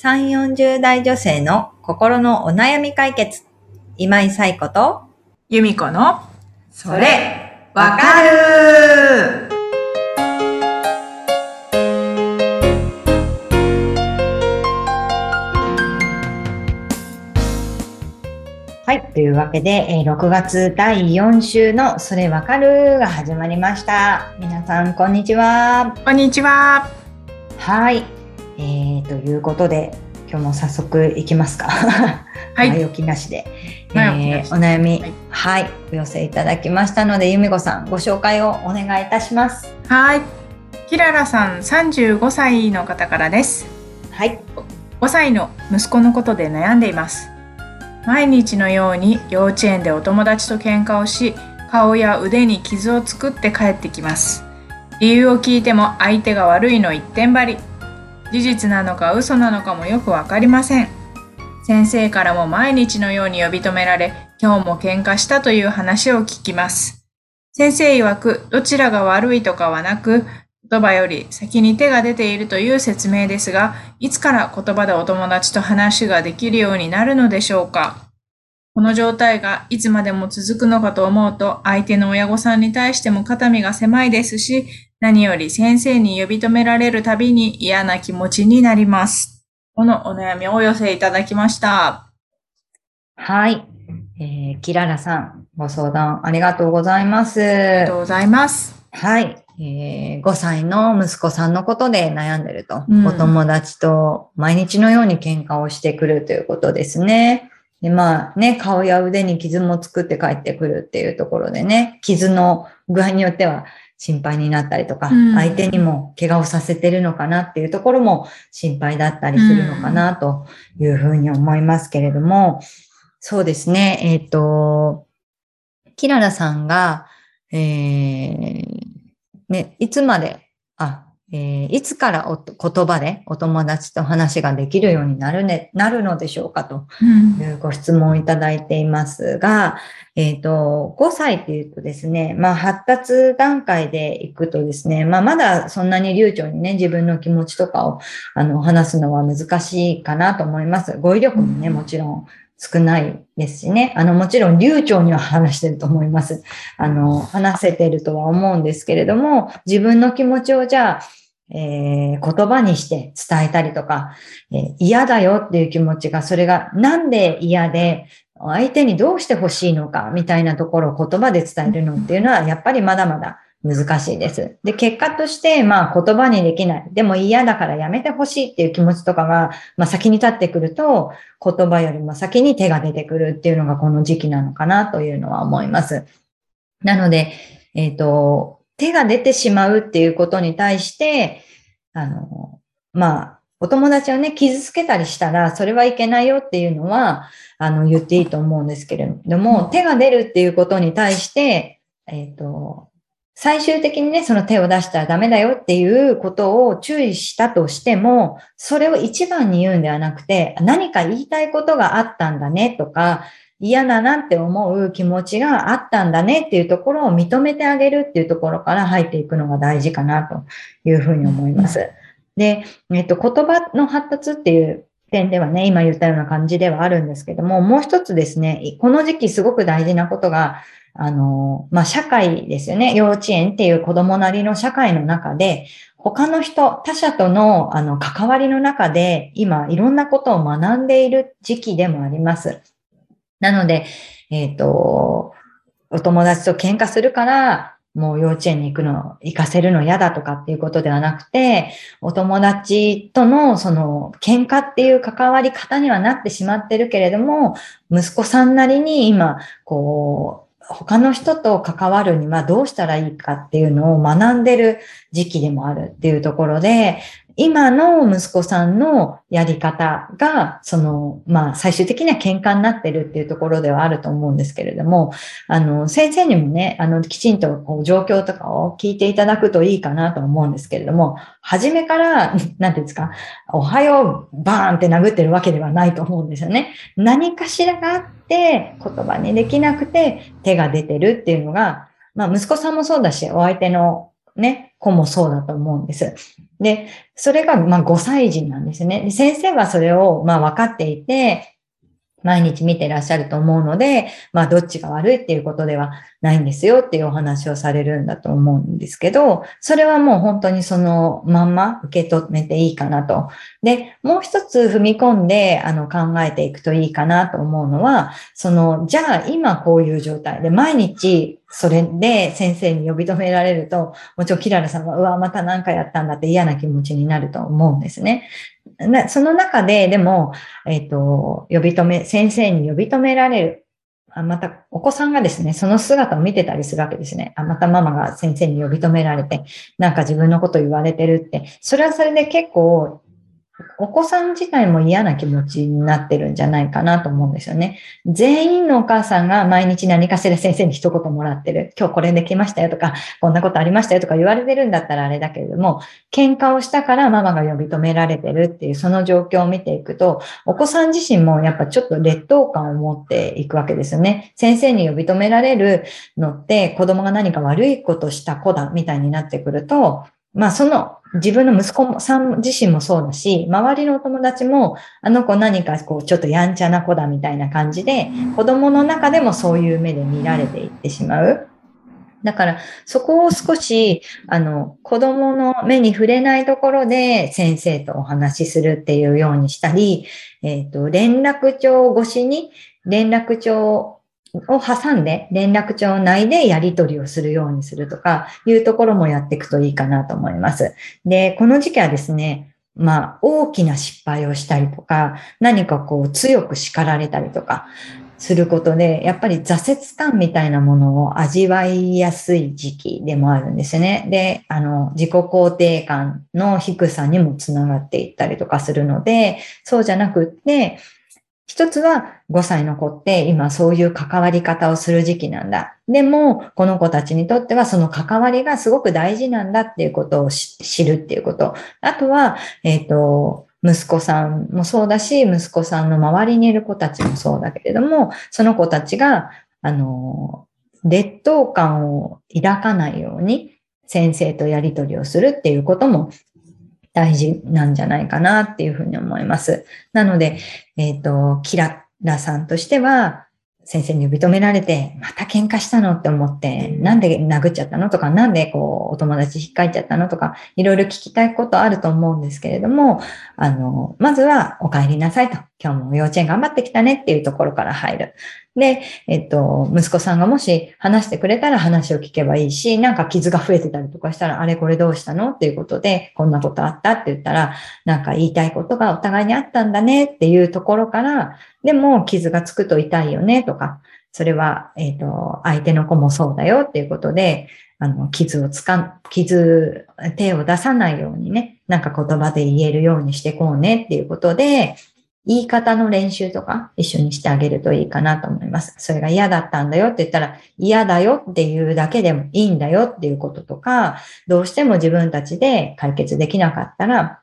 3、40代女性の心のお悩み解決。今井彩子と、由美子の、それ、わかるはい。というわけで、えー6月第4週のそれわかるが始まりました。皆さん、こんにちは。こんにちは。はい。えー、ということで、今日も早速いきますか。は前い。置きなしで。前置きなしえーお悩み、はいはい、お寄せいただきましたので、由美子さん、ご紹介をお願いいたします。はい。キララさん、35歳の方からです。はい。5歳の息子のことで悩んでいます。毎日のように幼稚園でお友達と喧嘩をし、顔や腕に傷を作って帰ってきます。理由を聞いても相手が悪いの一点張り。事実なのか嘘なのかもよくわかりません。先生からも毎日のように呼び止められ、今日も喧嘩したという話を聞きます。先生曰く、どちらが悪いとかはなく、言葉より先に手が出ているという説明ですが、いつから言葉でお友達と話ができるようになるのでしょうか？この状態がいつまでも続くのかと思うと、相手の親御さんに対しても肩身が狭いですし、何より先生に呼び止められるたびに嫌な気持ちになります。このお悩みをお寄せいただきました。はい。えー、キララさん、ご相談ありがとうございます。ありがとうございます。はい。えー、5歳の息子さんのことで悩んでると、うんお友達と毎日のように喧嘩をしてくるということですね。で、まあね、顔や腕に傷も作って帰ってくるっていうところでね、傷の具合によっては心配になったりとか、うん。相手にも怪我をさせてるのかなっていうところも心配だったりするのかなというふうに思いますけれども、そうですね、えっ、と、キララさんが、えーね、いつまで、あ、えーいつからお言葉でお友達と話ができるようになるね、なるのでしょうかとうんいうご質問をいただいていますが、えっ、と、5歳っていうとですね、まあ発達段階でいくとですね、まあまだそんなに流暢にね、自分の気持ちとかをあの話すのは難しいかなと思います。語彙力もね、うんもちろん少ないですしね、あの、もちろん流暢には話してると思います。あの、話せてるとは思うんですけれども、自分の気持ちをじゃあ、えー言葉にして伝えたりとか、えー嫌だよっていう気持ちが、それがなんで嫌で、相手にどうしてほしいのかみたいなところを言葉で伝えるのっていうのは、やっぱりまだまだ難しいです。で、結果として、まあ言葉にできない。でも嫌だからやめてほしいっていう気持ちとかが、まあ先に立ってくると、言葉よりも先に手が出てくるっていうのがこの時期なのかなというのは思います。なので、えっ、と、手が出てしまうっていうことに対して、あの、まあ、お友達をね、傷つけたりしたら、それはいけないよっていうのは、あの、言っていいと思うんですけれども、手が出るっていうことに対して、えっ、と、最終的にね、その手を出したらダメだよっていうことを注意したとしても、それを一番に言うんではなくて、何か言いたいことがあったんだねとか、嫌だなって思う気持ちがあったんだねっていうところを認めてあげるっていうところから入っていくのが大事かなというふうに思います。で、えっと、言葉の発達っていう点ではね、今言ったような感じではあるんですけども、もう一つですね、この時期すごく大事なことが、あの、まあ、社会ですよね。幼稚園っていう子供なりの社会の中で、他の人、他者との、あの、関わりの中で、今、いろんなことを学んでいる時期でもあります。なので、えっ、と、お友達と喧嘩するから、もう幼稚園に行くの、行かせるの嫌だとかっていうことではなくて、お友達とのその喧嘩っていう関わり方にはなってしまってるけれども、息子さんなりに今、こう、他の人と関わるにはどうしたらいいかっていうのを学んでる時期でもあるっていうところで、今の息子さんのやり方が、その、まあ、最終的には喧嘩になってるっていうところではあると思うんですけれども、あの、先生にもね、あの、きちんとこう状況とかを聞いていただくといいかなと思うんですけれども、初めから、なんていうんですか、おはよう、バーンって殴ってるわけではないと思うんですよね。何かしらがあって、言葉にできなくて手が出てるっていうのが、まあ、息子さんもそうだし、お相手のね、子もそうだと思うんです。で、それがまあ5歳児なんですね。で先生はそれをまあ分かっていて、毎日見てらっしゃると思うので、まあどっちが悪いっていうことではないんですよっていうお話をされるんだと思うんですけど、それはもう本当にそのまんま受け止めていいかなと。で、もう一つ踏み込んであの考えていくといいかなと思うのは、その、じゃあ今こういう状態で毎日それで先生に呼び止められると、もちろんキララさんは、うわ、また何かやったんだって嫌な気持ちになると思うんですね。その中で、でも、えっ、ー、と、呼び止め、先生に呼び止められる。あまた、お子さんがですね、その姿を見てたりするわけですね。あまたママが先生に呼び止められて、なんか自分のこと言われてるって、それはそれで結構お子さん自体も嫌な気持ちになってるんじゃないかなと思うんですよね。全員のお母さんが毎日何かしら先生に一言もらってる。今日これできましたよとか、こんなことありましたよとか言われてるんだったらあれだけれども、喧嘩をしたからママが呼び止められてるっていうその状況を見ていくと、お子さん自身もやっぱちょっと劣等感を持っていくわけですよね。先生に呼び止められるのって子供が何か悪いことした子だみたいになってくると、まあその自分の息子さん自身もそうだし、周りのお友達も、あの子何かこうちょっとやんちゃな子だみたいな感じで、子供の中でもそういう目で見られていってしまう。だから、そこを少し、あの、子供の目に触れないところで先生とお話しするっていうようにしたり、えっ、ー、と、連絡帳越しに連絡帳を挟んで連絡帳内でやり取りをするようにするとかいうところもやっていくといいかなと思います。で、この時期はですね、まあ、大きな失敗をしたりとか、何かこう強く叱られたりとかすることで、やっぱり挫折感みたいなものを味わいやすい時期でもあるんですね。で、あの、自己肯定感の低さにもつながっていったりとかするので、そうじゃなくって、一つは5歳の子って今そういう関わり方をする時期なんだ。でも、この子たちにとってはその関わりがすごく大事なんだっていうことを知るっていうこと。あとは、えっ、ー、と、息子さんもそうだし、息子さんの周りにいる子たちもそうだけれども、その子たちが、あの、劣等感を抱かないように先生とやりとりをするっていうことも大事なんじゃないかなっていうふうに思います。なので、えっ、ー、と、キララさんとしては、先生に呼び止められて、また喧嘩したのって思って、なんで殴っちゃったのとか、なんでこう、お友達引っかいちゃったのとか、いろいろ聞きたいことあると思うんですけれども、あの、まずはお帰りなさいと。今日も幼稚園頑張ってきたねっていうところから入る。で、えっと、息子さんがもし話してくれたら話を聞けばいいし、なんか傷が増えてたりとかしたら、あれこれどうしたのっていうことで、こんなことあったって言ったら、なんか言いたいことがお互いにあったんだねっていうところから、でも傷がつくと痛いよねとか、それは、えっと、相手の子もそうだよっていうことで、あの、傷をつかん傷、手を出さないようにね、なんか言葉で言えるようにしてこうねっていうことで、言い方の練習とか一緒にしてあげるといいかなと思います。それが嫌だったんだよって言ったら、嫌だよっていうだけでもいいんだよっていうこととか、どうしても自分たちで解決できなかったら、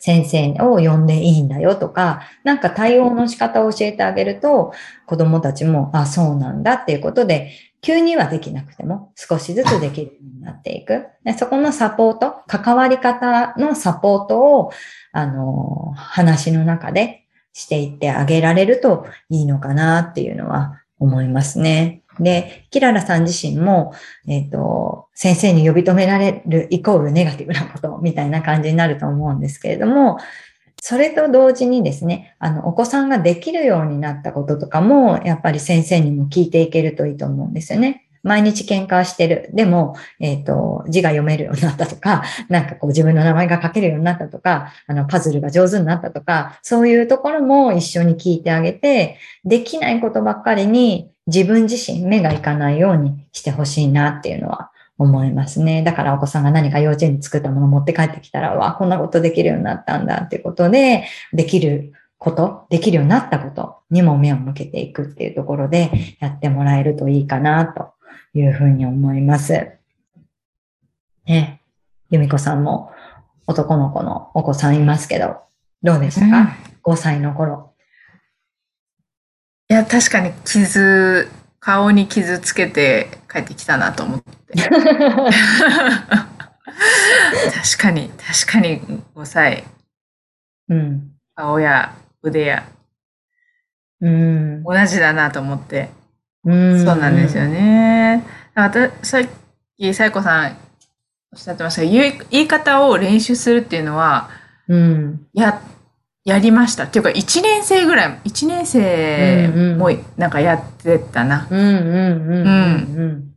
先生を呼んでいいんだよとか、なんか対応の仕方を教えてあげると、子供たちも、あ、そうなんだっていうことで、急にはできなくても少しずつできるようになっていく。でそこのサポート、関わり方のサポートを、あの、話の中でしていってあげられるといいのかなっていうのは思いますね。で、キララさん自身も、えっ、ー、と、先生に呼び止められるイコールネガティブなことみたいな感じになると思うんですけれども、それと同時にですね、あの、お子さんができるようになったこととかも、やっぱり先生にも聞いていけるといいと思うんですよね。毎日喧嘩してる。でも、えっ、ー、と、字が読めるようになったとか、なんかこう自分の名前が書けるようになったとか、あの、パズルが上手になったとか、そういうところも一緒に聞いてあげて、できないことばっかりに自分自身目がいかないようにしてほしいなっていうのは思いますね。だからお子さんが何か幼稚園に作ったものを持って帰ってきたら、わ、こんなことできるようになったんだっていうことで、できること、できるようになったことにも目を向けていくっていうところでやってもらえるといいかなというふうに思います。ね。由美子さんも男の子のお子さんいますけど、どうでしたか、うん、?5 歳の頃。いや、確かに傷、顔に傷つけて帰ってきたなと思って。確かに、確かに5歳、うん。顔や腕やうん。同じだなと思って。うん。そうなんですよね。あたさっき、さやこさんおっしゃってましたが、言い言い方を練習するっていうのは、うん。や、やりました。っていうか、1年生ぐらい、1年生もなんかやってたな。うん。うん。うん。うん。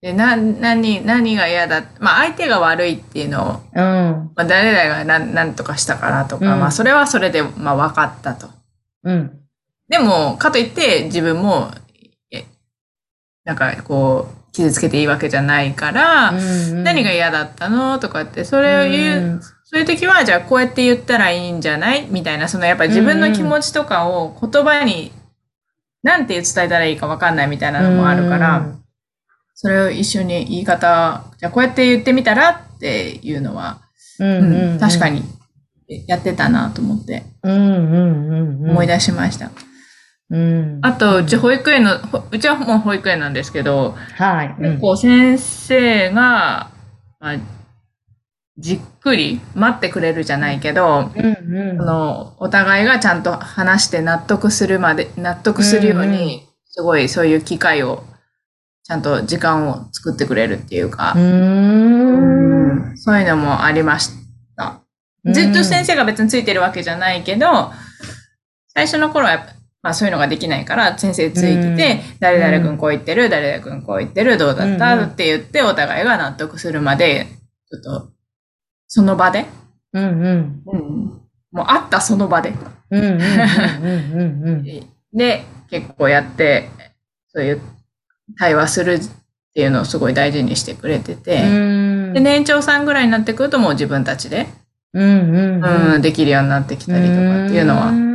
で、な、何、何が嫌だ？まあ、相手が悪いっていうのを、うん。まあ、誰々が何何とかしたからとか、うんまあ、それはそれで、まあ、分かったと。うん。でも、かといって自分も、えなんかこう、傷つけていいわけじゃないから、何が嫌だったのとかって、それを言う、そういう時は、じゃあこうやって言ったらいいんじゃないみたいな、そのやっぱり自分の気持ちとかを言葉に、なんて伝えたらいいか分かんないみたいなのもあるから、それを一緒に言い方、じゃあこうやって言ってみたらっていうのは、うん。うん確か。にやってたなと思ってうん。うん。うん。思い出しました。うん。あと、うち保育園の、ほうちはもう保育園なんですけど、はい。うん結構先生が、まあ、じっくり待ってくれるじゃないけど、うん。うん。そのお互いがちゃんと話して納得するまで、納得するように、すごいそういう機会を、ちゃんと時間を作ってくれるっていうかう、ん。そういうのもありました。ずっと先生が別についてるわけじゃないけど、最初の頃はやっぱ、まあそういうのができないから、先生ついてて、誰々君こう言ってる、誰々君こう言ってる、どうだった、うんうんって言って、お互いが納得するまで、ちょっと、その場で、うん。うん。もう会ったその場で、うん。うん。うん。うん。で、結構やって、そういう対話するっていうのをすごい大事にしてくれてて、うん。で、年長さんぐらいになってくるともう自分たちで、うん。うん。うん、できるようになってきたりとかっていうのは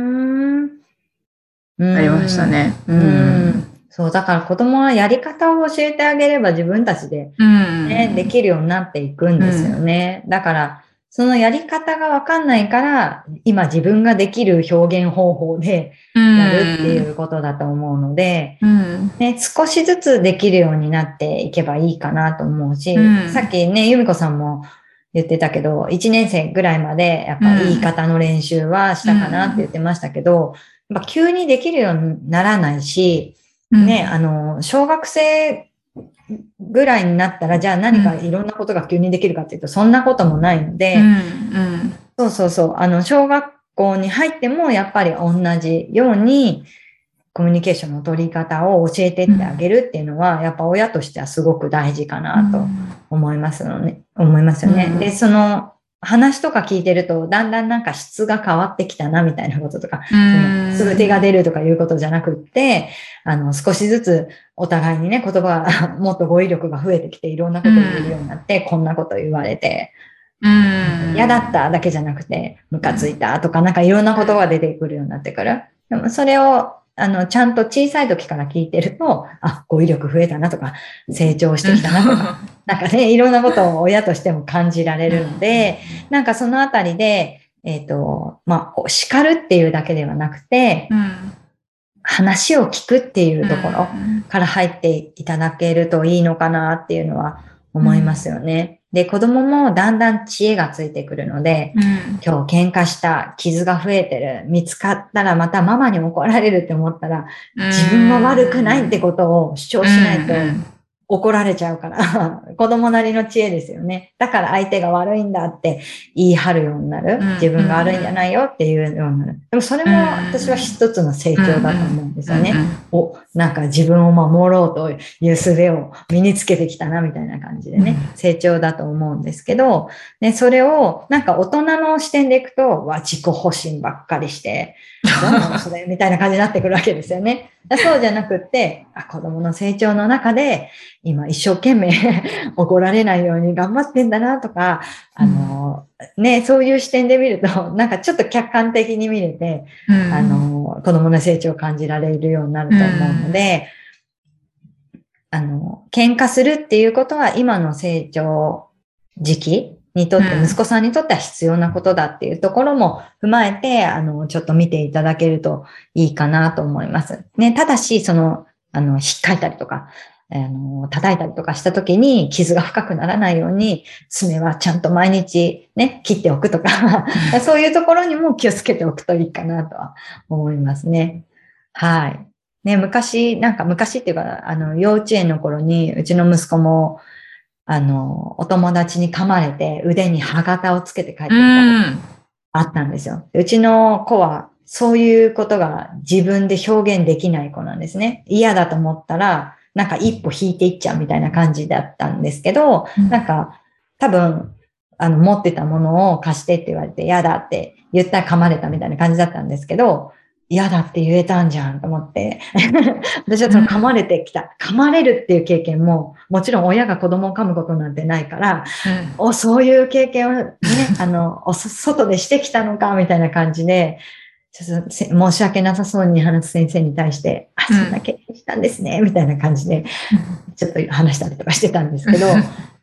ありましたね。ううんん。そう、だから子供はやり方を教えてあげれば自分たちで、うん。ね、できるようになっていくんですよね。だから、そのやり方がわかんないから、今自分ができる表現方法でやるっていうことだと思うので、うん。ね、少しずつできるようになっていけばいいかなと思うし、うんさっきね、由美子さんも言ってたけど、1年生ぐらいまでやっぱ言い方の練習はしたかなって言ってましたけど、やっぱ急にできるようにならないし、ね、あの、小学生ぐらいになったら、じゃあ何かいろんなことが急にできるかっていうと、そんなこともないので、うん。うん。そうそうそう。あの、小学校に入っても、やっぱり同じように、コミュニケーションの取り方を教えてってあげるっていうのは、やっぱ親としてはすごく大事かなと思いますのね、思いますよね。うんで、その話とか聞いてると、だんだんなんか質が変わってきたな、みたいなこととか、そのすぐ手が出るとかいうことじゃなくって、あの、少しずつお互いにね、言葉が、もっと語彙力が増えてきて、いろんなことを言えるようになって、こんなこと言われて、うん。嫌だっただけじゃなくて、ムカついたとか、なんかいろんなことが出てくるようになってくる。でもそれを、あの、ちゃんと小さい時から聞いてると、あ、語彙力増えたなとか、成長してきたなとか、なんかね、いろんなことを親としても感じられるので、なんかそのあたりで、えっ、と、まあ、叱るっていうだけではなくて、うん。話を聞くっていうところから入っていただけるといいのかなっていうのは思いますよね。で、子供もだんだん知恵がついてくるので、うん。今日喧嘩した、傷が増えてる、見つかったらまたママに怒られるって思ったら、自分は悪くないってことを主張しないと怒られちゃうから、子供なりの知恵ですよね。だから相手が悪いんだって言い張るようになるうん。自分が悪いんじゃないよっていうようになる。でもそれも私は一つの成長だと思うんですよね。お、なんか自分を守ろうという術を身につけてきたなみたいな感じでね、成長だと思うんですけど、ね、それをなんか大人の視点でいくと、わ、自己保身ばっかりして、それ？みたいな感じになってくるわけですよね。そうじゃなくって、あ子供の成長の中で、今一生懸命 怒られないように頑張ってんだなとか、あの、ね、そういう視点で見ると、なんかちょっと客観的に見れて、あの、子供の成長を感じられるようになると思うので、あの、喧嘩するっていうことは今の成長時期にとって、息子さんにとっては必要なことだっていうところも踏まえて、あの、ちょっと見ていただけるといいかなと思います。ね、ただし、その、あの、引っかいたりとか、あの、叩いたりとかした時に傷が深くならないように、爪はちゃんと毎日ね、切っておくとか、そういうところにも気をつけておくといいかなとは思いますね。はい。ね、昔、なんか昔っていうか、あの、幼稚園の頃に、うちの息子も、あの、お友達に噛まれて腕に歯型をつけて帰ってきたあったんですよ。うちの子は、そういうことが自分で表現できない子なんですね。嫌だと思ったら、なんか一歩引いていっちゃうみたいな感じだったんですけど、うん、なんか多分、あの、持ってたものを貸してって言われて嫌だって言ったら噛まれたみたいな感じだったんですけど、嫌だって言えたんじゃんと思って、私はその噛まれてきた、噛まれるっていう経験も、もちろん親が子供を噛むことなんてないから、うん、おそういう経験をね、あの、お外でしてきたのか、みたいな感じで、ちょっと申し訳なさそうに話す先生に対して、あ、そんな経験したんですね、みたいな感じで、ちょっと話したりとかしてたんですけど、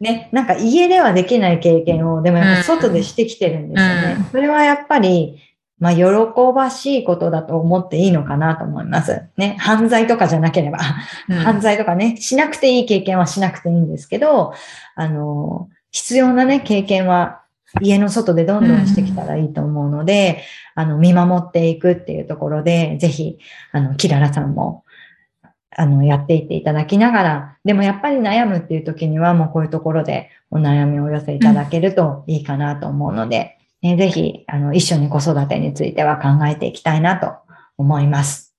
ね、なんか家ではできない経験を、でもやっぱ外でしてきてるんですよね。それはやっぱり、まあ、喜ばしいことだと思っていいのかなと思います。ね、犯罪とかじゃなければ、犯罪とかね、しなくていい経験はしなくていいんですけど、あの、必要なね、経験は家の外でどんどんしてきたらいいと思うので、あの、見守っていくっていうところで、ぜひ、あの、キララさんも、あの、やっていっていただきながら、でもやっぱり悩むっていう時には、もうこういうところでお悩みをお寄せいただけるといいかなと思うので、ね、ぜひ、あの、一緒に子育てについては考えていきたいなと思います。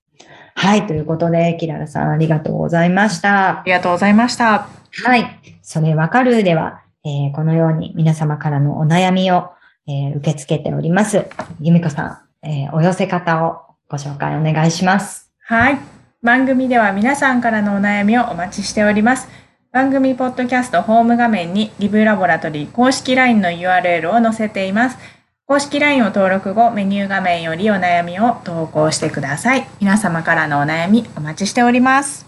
はい。ということで、キララさんありがとうございました。ありがとうございました。はい。それわかるでは、えー、このように皆様からのお悩みを、えー、受け付けております。由美子さん、えー、お寄せ方をご紹介お願いします。はい。番組では皆さんからのお悩みをお待ちしております。番組ポッドキャストホーム画面にリブラボラトリー公式 LINE の URL を載せています。公式 LINE を登録後、メニュー画面よりお悩みを投稿してください。皆様からのお悩みお待ちしております。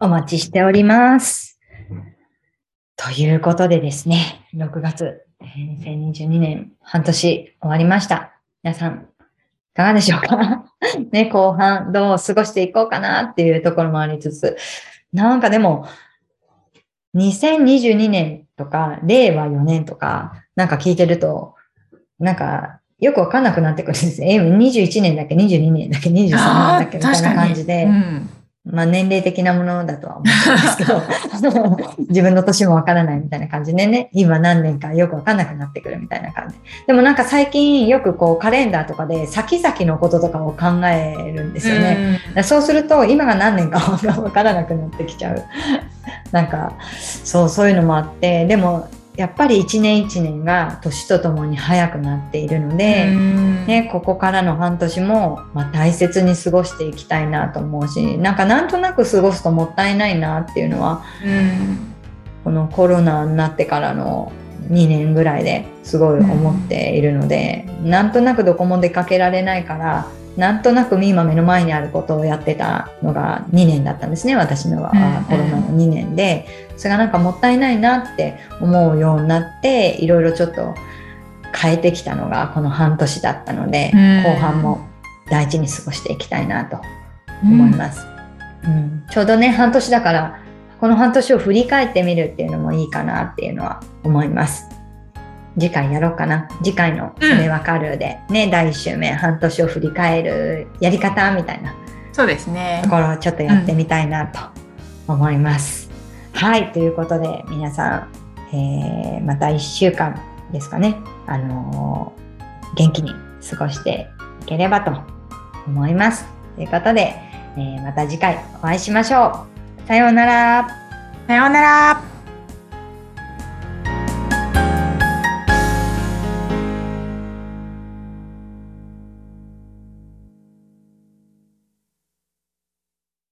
お待ちしております。ということでですね、6月、2022年半年終わりました。皆さん、いかがでしょうか？ね、後半どう過ごしていこうかなっていうところもありつつ、なんかでも、2022年とか、令和4年とか、なんか聞いてると、なんか、よくわかんなくなってくるんです。ね。21年だっけ、22年だっけ、23年だっけ？みたいな感じで、うん、まあ年齢的なものだとは思うんですけど、自分の年もわからないみたいな感じでね、今何年かよくわかんなくなってくるみたいな感じ。でもなんか最近よくこうカレンダーとかで先々のこととかを考えるんですよね。うそうすると今が何年か わからなくなってきちゃう。なんか、そう、そういうのもあって、でもやっぱり一年一年が年とともに早くなっているので、ね、ここからの半年も、まあ、大切に過ごしていきたいなと思うしなんかなんとなく過ごすともったいないなっていうのはこのコロナになってからの2年ぐらいですごい思っているので、なんとなくどこも出かけられないからなんとなく今目の前にあることをやってたのが2年だったんですね私のは、コロナの2年で。それがなんかもったいないなって思うようになっていろいろちょっと変えてきたのがこの半年だったので、後半も大事に過ごしていきたいなと思います、うん、ちょうどね半年だからこの半年を振り返ってみるっていうのもいいかなっていうのは思います次回やろうかな。次回のそれわかるで、うん、ね、第1週目、半年を振り返るやり方みたいな。そうですね。ところをちょっとやってみたいなと思います。うん、はい、ということで皆さん、えー、また1週間ですかね、あのー、元気に過ごしていければと思います。ということで、えー、また次回お会いしましょう。さようなら。さようなら。